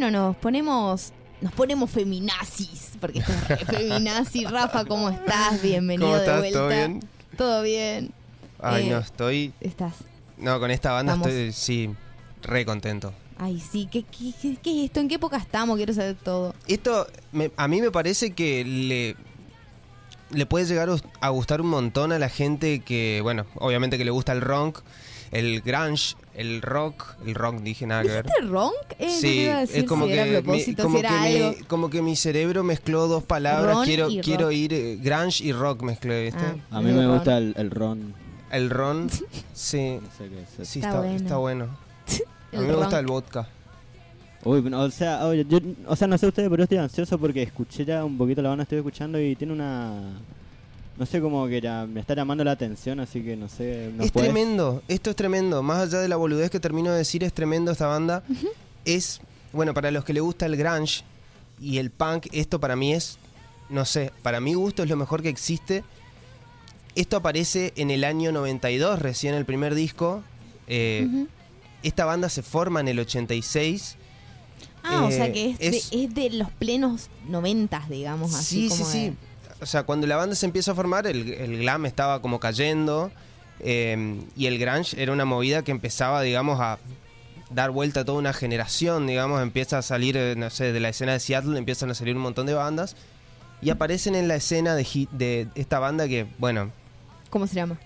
bueno, nos ponemos nos ponemos feminazis, porque esto es feminazi. Rafa, ¿cómo estás? Bienvenido ¿Cómo estás? de vuelta. ¿Todo bien? Todo bien. Ay, Eh, no, estoy. Estás. No, con esta banda Vamos. estoy, sí, re contento. Ay, sí, ¿qué, qué, qué- qué es esto? ¿En qué época estamos? Quiero saber todo. Esto, me- a mí me parece que le, le puede llegar a gustar un montón a la gente que, bueno, obviamente que le gusta el rock, el grunge, el rock, el rock dije nada que ver. ¿Dijiste ronk? Eh, Sí, es como si que, mi, como, si que mi, como que mi cerebro mezcló dos palabras. Ron quiero quiero rock. ir eh, grunge y rock mezclé, ¿viste? Ah. A mí me ron. gusta el, el ron. El ron, sí, No sé qué es. sí Está está, bueno. está bueno. A mí me gusta el vodka. Uy, no, o sea, oye, yo, o sea, no sé ustedes, pero yo estoy ansioso porque escuché ya un poquito la banda, estoy escuchando y tiene una... No sé, como que me está llamando la atención, así que no sé... ¿nos es puedes- tremendo, esto es tremendo. Más allá de la boludez que termino de decir, es tremendo esta banda. Es, bueno, para los que le gusta el grunge y el punk, esto para mí es, no sé, para mi gusto es lo mejor que existe. Esto aparece en el año 92, recién el primer disco. Eh. Esta banda se forma en el 86. Ah, o eh, sea que es, es- de, es de los plenos noventas, digamos, así Sí, sí, como sí. de- O sea, cuando la banda se empieza a formar, el, el glam estaba como cayendo eh, y el grunge era una movida que empezaba, digamos, a dar vuelta a toda una generación, digamos, empieza a salir, eh, no sé, de la escena de Seattle empiezan a salir un montón de bandas y aparecen en la escena de, hit- de esta banda que, bueno, ¿Cómo se llama?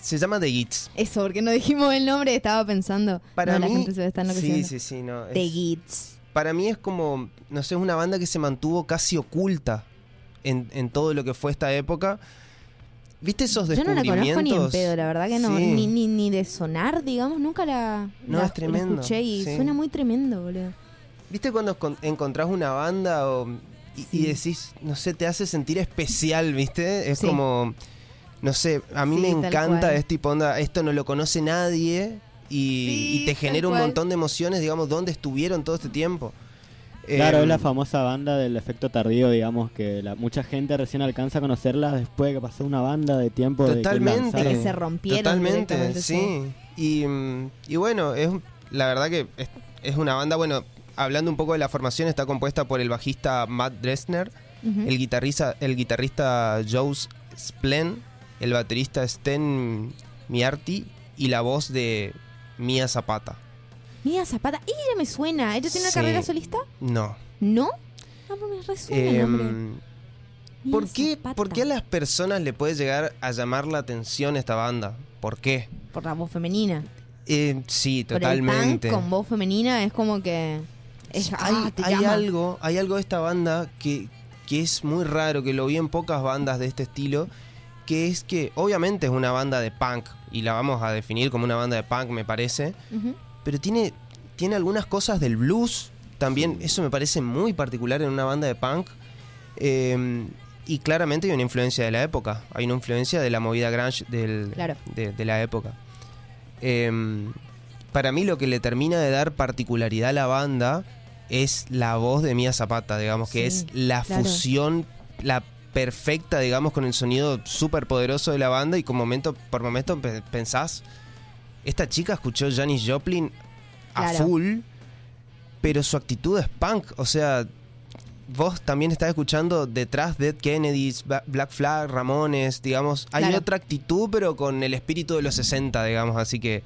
se llama The Gits. Eso, porque no dijimos el nombre, estaba pensando. Para no, la mí, gente se sí, sí, sí, no. The Gits. para mí es como, no sé, es una banda que se mantuvo casi oculta en, en todo lo que fue esta época. ¿Viste esos Yo no la descubrimientos? conozco ni en pedo, la verdad que no. Sí. Ni, ni, ni de sonar, digamos, nunca la, No, la- es tremendo, la escuché y sí. suena muy tremendo, boludo. ¿Viste cuando con- encontrás una banda o- y, Sí. y decís, no sé, te hace sentir especial, ¿viste? Es como, no sé, a mí me encanta este tipo onda, esto no lo conoce nadie y, y te genera un montón de emociones, digamos, ¿dónde estuvieron todo este tiempo? Claro, Eh, es la famosa banda del efecto tardío, digamos, que la, mucha gente recién alcanza a conocerla después de que pasó una banda de tiempo de que Totalmente. De que se rompieron Totalmente, sí. Y, mm, y bueno, es la verdad que es, es una banda, bueno, hablando un poco de la formación, está compuesta por el bajista Matt Dresner, el guitarrista, el guitarrista Joe Splen, el baterista Sten Miarti y la voz de Mia Zapata. Mía Zapata, ella me suena. ¿Ella tiene una Sí. carrera solista? No. ¿No? Ah, pues me resuena el nombre. Em, Mía ¿por, qué, Zapata. ¿Por qué a las personas le puede llegar a llamar la atención esta banda? ¿Por qué? Por la voz femenina. Eh, sí, Por el totalmente. punk con voz femenina es como que... Es, hay, ah, te hay llama. algo, hay algo de esta banda que, que es muy raro, que lo vi en pocas bandas de este estilo, que es que obviamente es una banda de punk, y la vamos a definir como una banda de punk, me parece, Ujú. Pero tiene, tiene algunas cosas del blues, también eso me parece muy particular en una banda de punk, eh, y claramente hay una influencia de la época, hay una influencia de la movida grunge del, Claro. de, de la época. Eh, para mí lo que le termina de dar particularidad a la banda es la voz de Mía Zapata, digamos, que Sí, es la claro. fusión, la perfecta, digamos, con el sonido súper poderoso de la banda y con momento, por momento pe- pensás, esta chica escuchó Janis Joplin a Claro. full, pero su actitud es punk, o sea, vos también estás escuchando detrás Dead Kennedys, Black Flag, Ramones, digamos, hay Claro. otra actitud, pero con el espíritu de los 60, digamos, así que...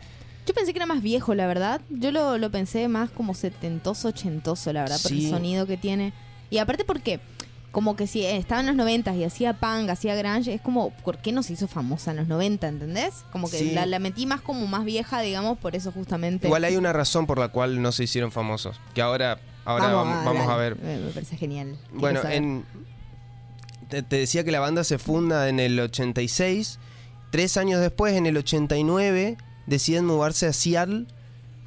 Yo pensé que era más viejo, la verdad. Yo lo, lo pensé más como setentoso, ochentoso, la verdad, por el sonido que tiene. Y aparte porque, como que si estaba en los noventas y hacía punk, hacía grunge, es como, ¿por qué no se hizo famosa en los 90, entendés? Como que Sí. la, la metí más como más vieja, digamos, por eso justamente. Igual hay una razón por la cual no se hicieron famosos, que ahora, ahora vamos, vamos a ver. Me, parece genial. Quiero Bueno, en, te, te decía que la banda se funda en el 86. Tres años después, en el 89, deciden mudarse a Seattle.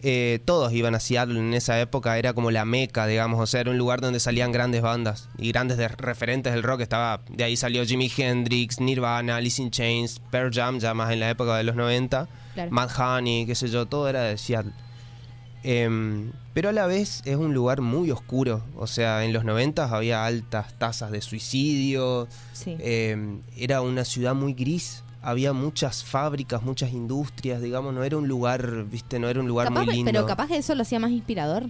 Eh, todos iban a Seattle en esa época, era como la meca, digamos, o sea, era un lugar donde salían grandes bandas y grandes de- referentes del rock. Estaba, de ahí salió Jimi Hendrix, Nirvana, Alice in Chains, Pearl Jam, ya más en la época de los 90, Claro. Mad Honey, qué sé yo, todo era de Seattle. Em, pero a la vez es un lugar muy oscuro. O sea, en los 90 había altas tasas de suicidio. Sí. em, era una ciudad muy gris. Había muchas fábricas, muchas industrias, digamos, no era un lugar, viste, no era un lugar Capaz- muy lindo. Pero capaz que eso lo hacía más inspirador.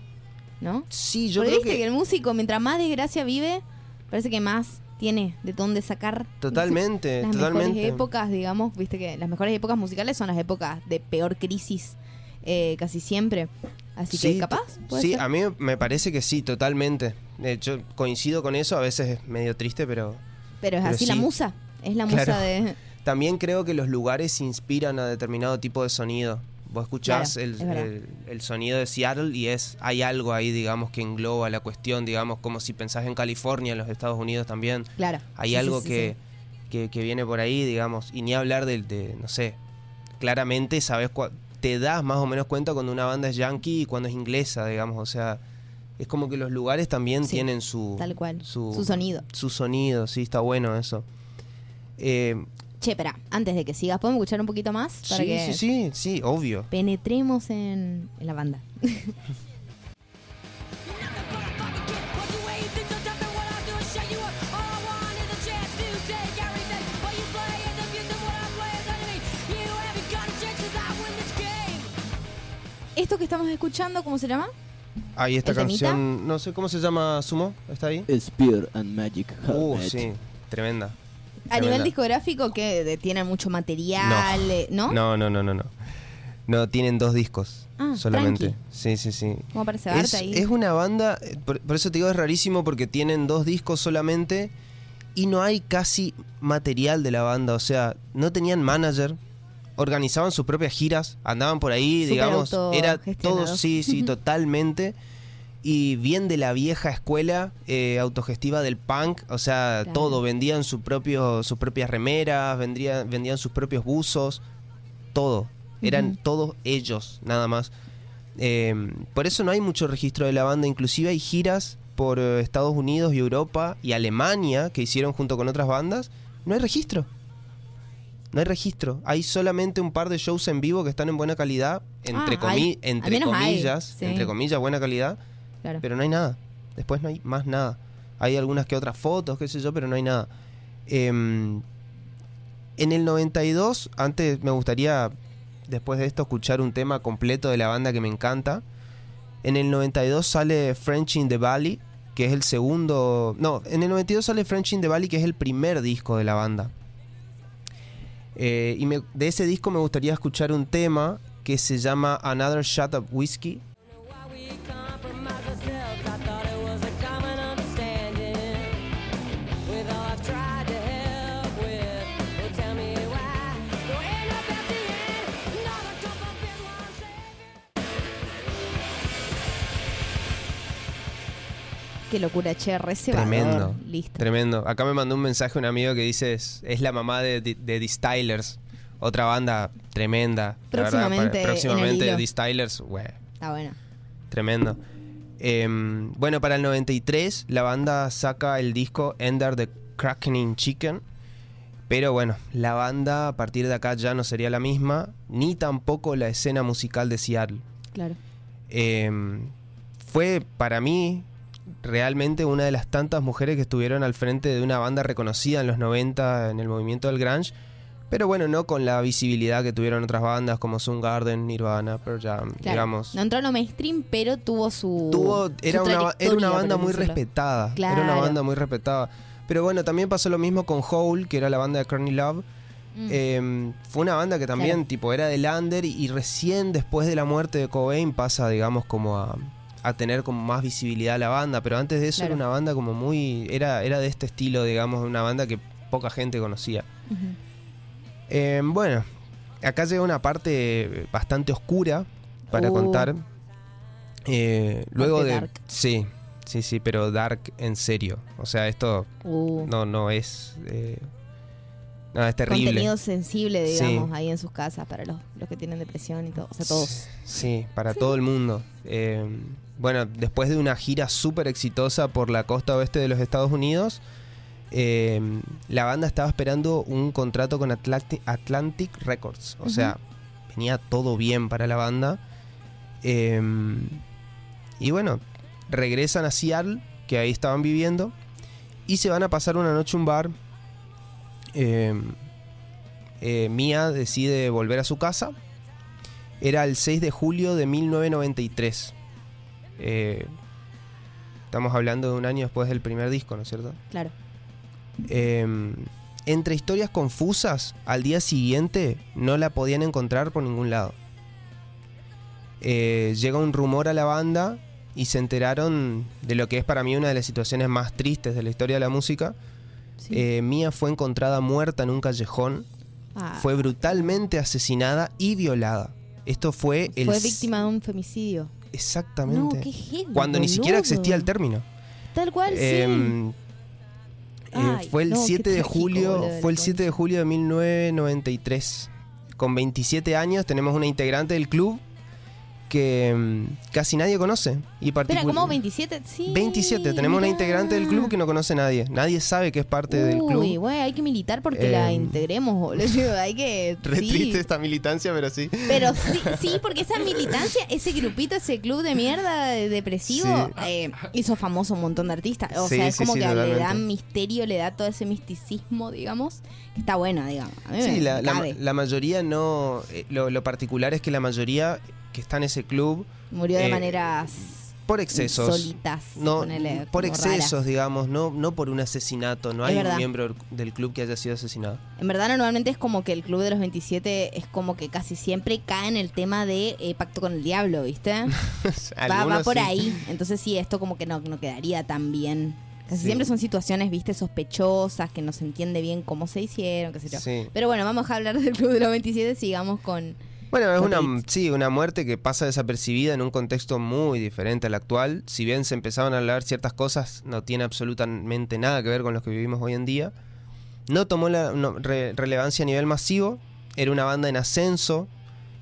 ¿no? Sí, yo Porque creo viste que... que, el músico, mientras más desgracia vive, parece que más tiene de dónde sacar. totalmente, las totalmente. mejores épocas, digamos, viste que las mejores épocas musicales son las épocas de peor crisis eh, casi siempre. Así que Sí, capaz, puede Sí, ser. a mí me parece que sí, totalmente. De hecho, coincido con eso, a veces es medio triste, pero pero es pero así la musa, es la musa Claro. de... también creo que los lugares inspiran a determinado tipo de sonido. Vos escuchás Claro, el, es el- el sonido de Seattle y es hay algo ahí, digamos, que engloba la cuestión, digamos, como si pensás en California, en los Estados Unidos también. Claro. Hay Sí, algo sí, que, Que, que viene por ahí, digamos, y ni hablar del de, no sé, claramente sabes te das más o menos cuenta cuando una banda es yankee y cuando es inglesa, digamos, o sea, es como que los lugares también Sí, tienen su Tal cual. su, Su sonido. su sonido, sí, está bueno eso. Eh, Che, espera, antes de que sigas, ¿podemos escuchar un poquito más? Para sí, que sí, sí, sí, obvio. penetremos en, en la banda. ¿Esto que estamos escuchando, cómo se llama? Ahí esta canción, no sé cómo se llama, Sumo, ¿está ahí? Spear and Magic Uh, Helmet. sí, tremenda. A nivel discográfico, que de- tiene mucho material, eh, ¿no? No, no, no, no, no. No, tienen dos discos Ah, solamente. tranqui. Sí, sí, sí. ¿Cómo parece Es, ahí? es una banda, eh, por, por eso te digo es rarísimo porque tienen dos discos solamente y no hay casi material de la banda, o sea, no tenían manager, organizaban sus propias giras, andaban por ahí, digamos, era todo, sí, sí, totalmente. Y bien de la vieja escuela eh, autogestiva del punk, o sea, Claro. todo, vendían su propio, sus propias remeras, vendrían, vendían sus propios buzos, todo. Eran todos ellos, nada más. Eh, por eso no hay mucho registro de la banda, inclusive hay giras por eh, Estados Unidos y Europa y Alemania que hicieron junto con otras bandas, no hay registro. No hay registro. Hay solamente un par de shows en vivo que están en buena calidad, entre, Ah, comi- hay. Entre hay, comillas, sí. entre comillas, buena calidad, Pero no hay nada. Después no hay más nada. Hay algunas que otras fotos, qué sé yo, pero no hay nada. Em, en el 92, antes me gustaría, después de esto, escuchar un tema completo de la banda que me encanta. En el 92 sale French in the Valley, que es el segundo... No, en el 92 sale French in the Valley, que es el primer disco de la banda. Eh, y me- de ese disco me gustaría escuchar un tema que se llama Another Shot of Whiskey. Qué locura, che, re Tremendo. Listo. Tremendo. Acá me mandó un mensaje un amigo que dice es, es la mamá de, de, de The Stylers, otra banda tremenda. La verdad, Próximamente en el próximamente. The Stylers, Está bueno. tremendo. Em, bueno, para el 93 la banda saca el disco Ender the Crackening Chicken. Pero bueno, la banda a partir de acá ya no sería la misma, ni tampoco la escena musical de Seattle. Claro. Em, fue para mí realmente una de las tantas mujeres que estuvieron al frente de una banda reconocida en los 90 en el movimiento del grunge, pero bueno, no con la visibilidad que tuvieron otras bandas como Soundgarden, Nirvana, Pearl Jam, Claro. digamos. No entró en mainstream, pero tuvo su. Tuvo, su era, una, era una banda muy decirlo. respetada, era una banda muy respetada. Pero bueno, también pasó lo mismo con Hole, que era la banda de Courtney Love. Mm. Eh, fue una banda que también Claro. tipo era del under y, y recién después de la muerte de Cobain pasa digamos como a, a tener como más visibilidad la banda pero antes de eso Claro. era una banda como muy era era de este estilo digamos una banda que poca gente conocía. Eh, bueno acá llega una parte bastante oscura para Uh. contar Eh, luego de dark. sí sí sí pero dark en serio o sea esto Uh, no no es eh, no, es terrible Contenido sensible, Sí. digamos, ahí en sus casas para los, los que tienen depresión y todo. O sea, todos. Sí, para todo el mundo. Eh, bueno, después de una gira súper exitosa por la costa oeste de los Estados Unidos, eh, la banda estaba esperando un contrato con Atlantic, Atlantic Records. O sea, venía todo bien para la banda. Eh, y bueno, regresan a Seattle, que ahí estaban viviendo, y se van a pasar una noche a un bar. Eh, eh, Mia decide volver a su casa. Era el 6 de julio de 1993. Eh, Estamos hablando de un año después del primer disco, ¿no es cierto? Claro. Eh, entre historias confusas, al día siguiente no la podían encontrar por ningún lado. Eh, llega un rumor a la banda y se enteraron de lo que es para mí una de las situaciones más tristes de la historia de la música. Sí. Eh, Mía fue encontrada muerta en un callejón, Ah, fue brutalmente asesinada y violada. Esto fue el... fue víctima de un femicidio. Exactamente. No, qué heavy, Cuando ni siquiera existía el término. Tal cual, Em, sí. eh, Ay, fue el no, qué 7 de trágico, julio, boludo, fue el la 7 de julio de 1993. Con 27 años tenemos una integrante del club que mm, casi nadie conoce y particu- ¿cómo? ¿27? Sí. 27, tenemos una integrante del club que no conoce a nadie. Nadie sabe que es parte del Uy, club. güey, hay que militar porque la Em, integremos, boludo. Hay que. Re sí. triste esta militancia, pero sí. Pero sí, sí, porque esa militancia, ese grupito, ese club de mierda de- depresivo, Sí. eh, hizo famoso un montón de artistas. O Sí, sea, es como que le da misterio, le da todo ese misticismo, digamos. que Está bueno, digamos. A mí Sí, me, la, me la- cabe. la mayoría no. eh, lo, lo particular es que la mayoría que está en ese club, Murió de eh, maneras por excesos. solitas. No, ponele, por excesos, digamos, no, no por un asesinato. No Es hay un miembro del club que haya sido asesinado. En verdad, normalmente es como que el club de los 27 es como que casi siempre cae en el tema de eh, pacto con el diablo, ¿viste? va, va por sí. ahí. Entonces sí, esto como que no, no quedaría tan bien. Casi Sí. siempre son situaciones, viste, sospechosas, que no se entiende bien cómo se hicieron, qué sé yo. Sí. Pero bueno, vamos a hablar del Club de los 27, sigamos con... Bueno, es una, sí, una muerte que pasa desapercibida en un contexto muy diferente al actual. Si bien se empezaban a hablar ciertas cosas, no tiene absolutamente nada que ver con lo que vivimos hoy en día. No tomó la no, re- relevancia a nivel masivo. Era una banda en ascenso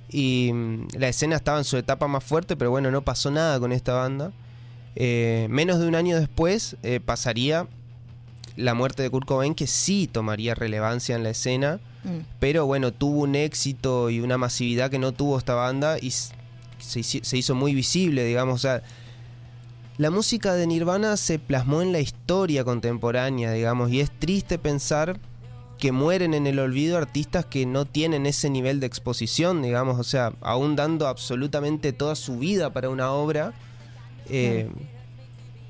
y mm, la escena estaba en su etapa más fuerte, pero bueno, no pasó nada con esta banda. Eh, menos de un año después eh, pasaría la muerte de Kurt Cobain, que sí tomaría relevancia en la escena Mm, pero bueno, tuvo un éxito y una masividad que no tuvo esta banda y se, hizo muy visible, digamos. O sea, la música de Nirvana se plasmó en la historia contemporánea, digamos, y es triste pensar que mueren en el olvido artistas que no tienen ese nivel de exposición, digamos, o sea, aún dando absolutamente toda su vida para una obra. eh,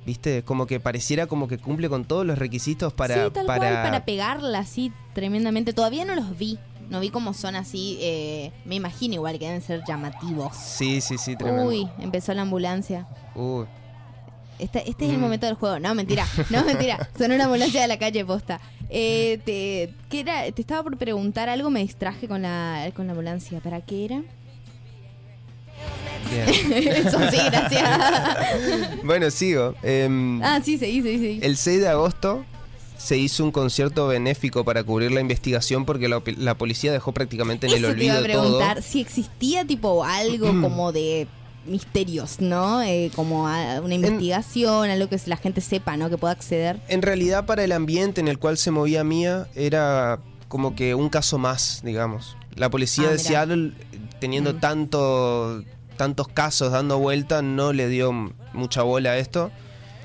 Viste, como que pareciera como que cumple con todos los requisitos para, sí, tal para, cual, para pegarla así tremendamente. Todavía no los vi. No vi cómo son así. eh, me imagino igual que deben ser llamativos. Sí, sí, sí, tremendo. Uy, empezó la ambulancia. Uy. Este, este es el Mm. momento del juego. No, mentira. No, mentira. Son una ambulancia de la calle posta. Eh, te, ¿qué era? te estaba por preguntar algo, me distraje con la, con la ambulancia. ¿Para qué era? Bien. Eso sí, gracias. bueno, sigo. Em, ah, sí, seguí, seguí, seguí. el 6 de agosto se hizo un concierto benéfico para cubrir la investigación porque la, la policía dejó prácticamente en el Eso te iba a olvido todo. preguntar. Si existía tipo algo como de misterios, ¿no? Eh, como a- una investigación, algo que la gente sepa, ¿no? Que pueda acceder. En realidad, para el ambiente en el cual se movía Mía, era como que un caso más, digamos. La policía Ah, de mirá. Seattle, teniendo Mm. tanto, tantos casos dando vuelta, no le dio mucha bola a esto.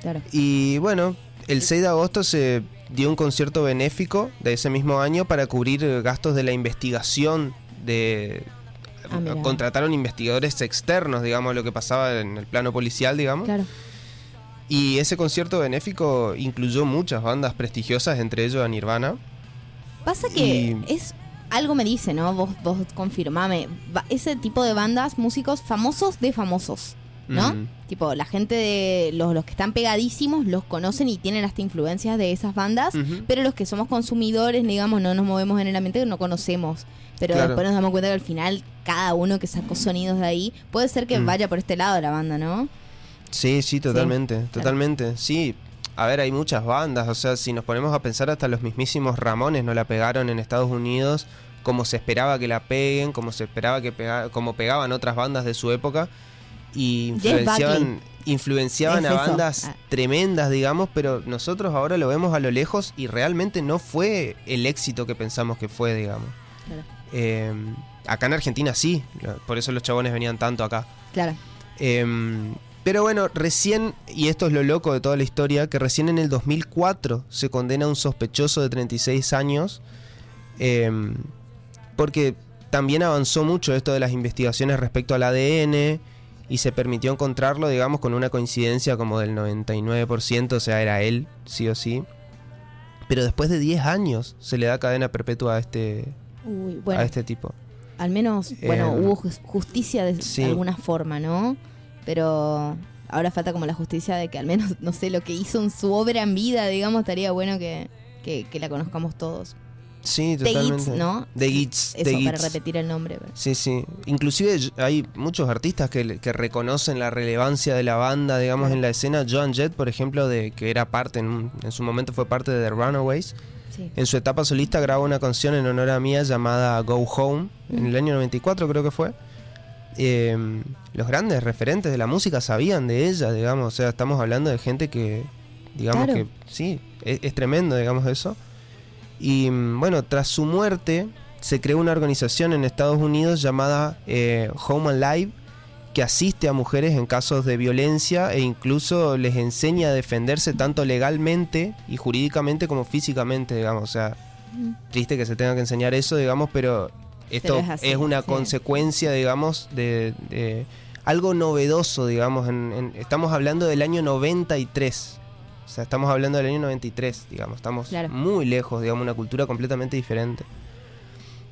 Claro. Y bueno, el 6 de agosto se dio un concierto benéfico de ese mismo año para cubrir eh, gastos de la investigación de Ah, contrataron investigadores externos, digamos, a lo que pasaba en el plano policial, digamos. Claro. Y ese concierto benéfico incluyó muchas bandas prestigiosas, entre ellos a Nirvana. Pasa que Y- es algo me dice, ¿no? Vos, vos confirmame. Va- Ese tipo de bandas, músicos famosos de famosos, ¿no? Mm. Tipo, la gente de los, los que están pegadísimos los conocen y tienen hasta influencias de esas bandas, pero los que somos consumidores, digamos, no nos movemos generalmente, no conocemos. Pero Claro. después nos damos cuenta que al final cada uno que sacó sonidos de ahí, puede ser que Mm. vaya por este lado la banda, ¿no? Sí, sí, totalmente, totalmente. Sí, a ver, hay muchas bandas, o sea, si nos ponemos a pensar hasta los mismísimos Ramones no la pegaron en Estados Unidos como se esperaba que la peguen, como se esperaba que pega, como pegaban otras bandas de su época y influenciaban influenciaban Es a bandas Ah. tremendas, digamos, pero nosotros ahora lo vemos a lo lejos y realmente no fue el éxito que pensamos que fue, digamos. Claro. Eh, acá en Argentina sí, por eso los chabones venían tanto acá. Claro. Em, pero bueno, recién, y esto es lo loco de toda la historia, que recién en el 2004 se condena a un sospechoso de 36 años, em, porque también avanzó mucho esto de las investigaciones respecto al ADN y se permitió encontrarlo, digamos, con una coincidencia como del 99%, o sea, era él, sí o sí. Pero después de 10 años se le da cadena perpetua a este, Uy, bueno, a este tipo. al menos, bueno, Eh, hubo jus- justicia de sí. alguna forma, ¿no? Pero ahora falta como la justicia de que al menos, no sé, lo que hizo en su obra en vida, digamos, estaría bueno que, que, que la conozcamos todos. Sí, De totalmente. Gitz, ¿no? De Gitz, Eso, de para repetir el nombre. pero- Sí, sí. Inclusive hay muchos artistas que, que reconocen la relevancia de la banda, digamos, en la escena. Joan Jett, por ejemplo, de que era parte, en, en su momento fue parte de The Runaways. Sí. En su etapa solista grabó una canción en honor a mía llamada Go Home, en el año 94 creo que fue. Eh, los grandes referentes de la música sabían de ella, digamos, o sea, estamos hablando de gente que, digamos Claro. que, sí, es, es tremendo, digamos, eso. Y mm, bueno, tras su muerte se creó una organización en Estados Unidos llamada eh, Home Alive, que asiste a mujeres en casos de violencia e incluso les enseña a defenderse tanto legalmente y jurídicamente como físicamente, digamos. O sea, triste que se tenga que enseñar eso, digamos, pero esto es una sí. consecuencia, digamos, de, de algo novedoso, digamos. en- en- estamos hablando del año 93. O sea, estamos hablando del año 93, digamos. Estamos Claro. muy lejos, digamos, una cultura completamente diferente.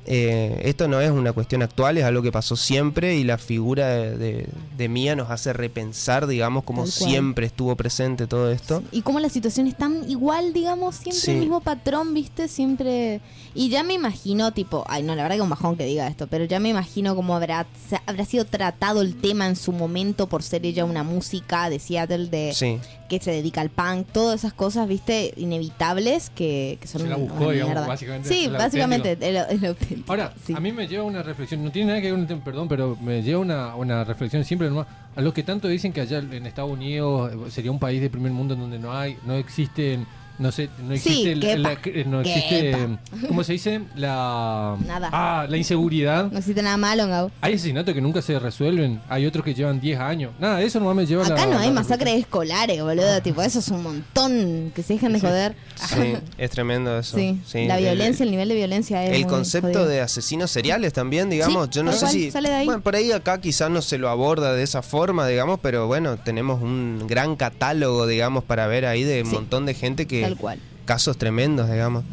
Eh, esto no es una cuestión actual, es algo que pasó siempre y la figura de, de- de Mía nos hace repensar, digamos, cual. siempre estuvo presente todo esto. Y como la situación es tan igual, digamos, siempre Sí. el mismo patrón, ¿viste? Siempre... Y ya me imagino, tipo, ay no, la verdad que un bajón que diga esto, pero ya me imagino cómo habrá, habrá sido tratado el tema en su momento por ser ella una música de Seattle de Sí, que se dedica al punk, todas esas cosas, ¿viste? Inevitables que, que son Se la una- buscó, una digamos, mierda. básicamente, Sí, el básicamente, el, el Ahora, sí. a mí me lleva una reflexión, no tiene nada que ver con el tema, perdón, pero me lleva una, una reflexión siempre nomás, a los que tanto dicen que allá en Estados Unidos eh, sería un país de primer mundo en donde no hay, no existen, no sé, no Sí, existe, el- quepa, la- eh, no existe, quepa. ¿cómo se dice? La, Nada. ah, la inseguridad. No existe nada malo, Gabo. Hay asesinatos que nunca se resuelven, hay otros que llevan 10 años. Nada, eso nomás me lleva Acá no hay la masacres escolares, boludo. Tipo, eso es un montón. Que se dejen de joder. sí, es tremendo eso. Sí, Sí, la violencia, el nivel de violencia es El concepto jodido. de asesinos seriales también, digamos, Sí, yo no sé cual, si... sale de ahí. Bueno, por ahí acá quizás no se lo aborda de esa forma, digamos, pero bueno, tenemos un gran catálogo, digamos, para ver ahí de un Sí. montón de gente que... Tal cual. Casos tremendos, digamos.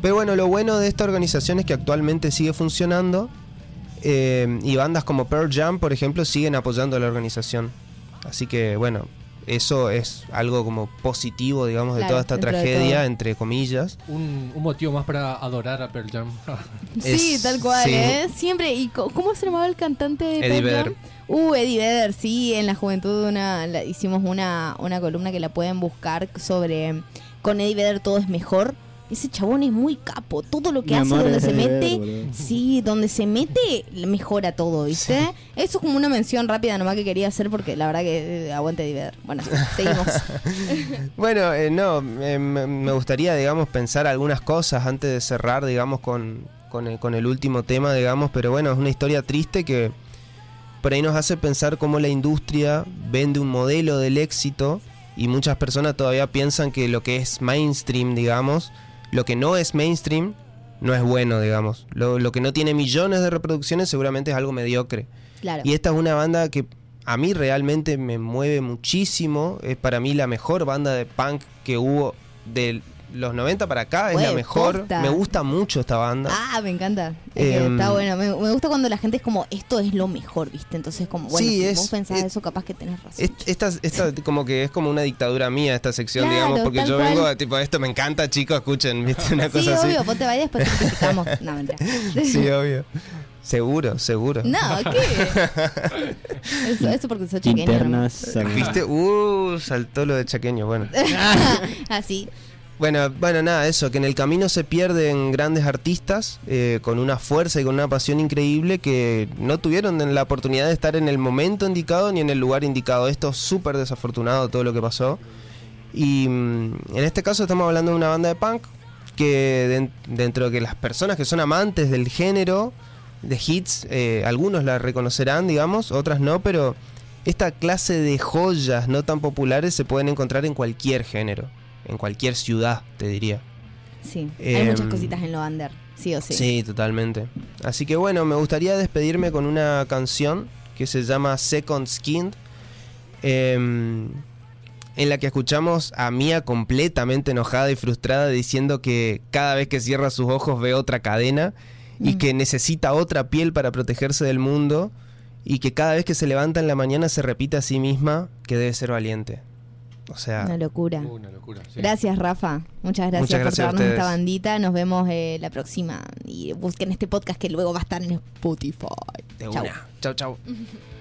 Pero bueno, lo bueno de esta organización es que actualmente sigue funcionando eh, y bandas como Pearl Jam, por ejemplo, siguen apoyando a la organización. Así que bueno, eso es algo como positivo, digamos, de toda esta tragedia, entre comillas. Un, un motivo más para adorar a Pearl Jam. Sí, Es- tal cual, sí. ¿eh? Siempre. ¿Y cómo se llamaba el cantante de Eddie Pearl Jam? Vedder. Uh, Eddie Vedder, sí, en la juventud una, la- hicimos una, una columna que la pueden buscar sobre con Eddie Vedder todo es mejor. Ese chabón es muy capo, todo lo que Mi hace donde se mete, sí, donde se mete mejora todo, ¿viste? Eso es como una mención rápida nomás que quería hacer porque la verdad que eh, aguante Eddie Vedder. Bueno, seguimos. Bueno, eh, no, eh, me me gustaría, digamos, pensar algunas cosas antes de cerrar, digamos, con, con, el, con el último tema, digamos, pero bueno, es una historia triste que por ahí nos hace pensar cómo la industria vende un modelo del éxito y muchas personas todavía piensan que lo que es mainstream, digamos, lo que no es mainstream no es bueno, digamos. Lo, lo que no tiene millones de reproducciones seguramente es algo mediocre. Claro. Y esta es una banda que a mí realmente me mueve muchísimo. Es para mí la mejor banda de punk que hubo de los 90 para acá. Es la mejor. posta. Me gusta mucho esta banda. Ah, me encanta. Em, está bueno. Me, me gusta cuando la gente es como, esto es lo mejor, ¿viste? Entonces, como, bueno, Sí, si es- vos pensás es- eso, capaz que tenés razón. Es- Esta, esta como que es como una dictadura mía esta sección, Claro, digamos, porque yo cual. vengo a tipo, esto me encanta, chicos, escuchen, ¿viste? Una sí, cosa obvio, vos te vas y después te criticamos. No, mentira. así. Sí, obvio. Seguro, seguro. No, ¿qué? Eso, eso porque sos chaqueño. Internas. hermano. ¿Viste? Uh, saltó lo de chaqueño, bueno. Así. Bueno, bueno, nada, eso, que en el camino se pierden grandes artistas eh, con una fuerza y con una pasión increíble que no tuvieron la oportunidad de estar en el momento indicado ni en el lugar indicado. Esto es súper desafortunado todo lo que pasó. Y mm, en este caso estamos hablando de una banda de punk que den- dentro de que las personas que son amantes del género de hits, eh, algunos la reconocerán, digamos, otras no, pero esta clase de joyas no tan populares se pueden encontrar en cualquier género, en cualquier ciudad, te diría. Sí. Hay Em, muchas cositas en lo under. Sí o sí. Sí, totalmente. Así que bueno, me gustaría despedirme con una canción que se llama Second Skin, em, en la que escuchamos a Mia completamente enojada y frustrada diciendo que cada vez que cierra sus ojos ve otra cadena y Mm. que necesita otra piel para protegerse del mundo y que cada vez que se levanta en la mañana se repite a sí misma que debe ser valiente. O sea, Una locura. Una locura. sí. Gracias, Rafa. Muchas gracias, Muchas gracias por a traernos esta bandita. Nos vemos eh, la próxima. Y busquen este podcast que luego va a estar en Spotify. de Chau. una. Chau, chau.